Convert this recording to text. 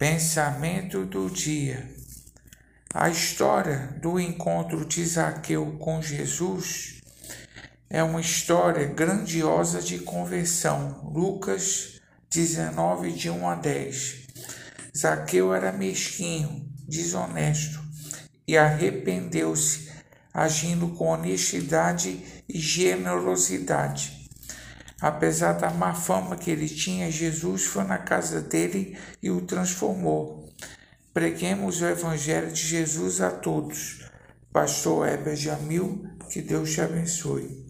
Pensamento do dia. A história do encontro de Zaqueu com Jesus é uma história grandiosa de conversão. Lucas 19, de 1 a 10. Zaqueu era mesquinho, desonesto e arrependeu-se, agindo com honestidade e generosidade. Apesar da má fama que ele tinha, Jesus foi na casa dele e o transformou. Preguemos o Evangelho de Jesus a todos. Pastor Heber Jamil, que Deus te abençoe.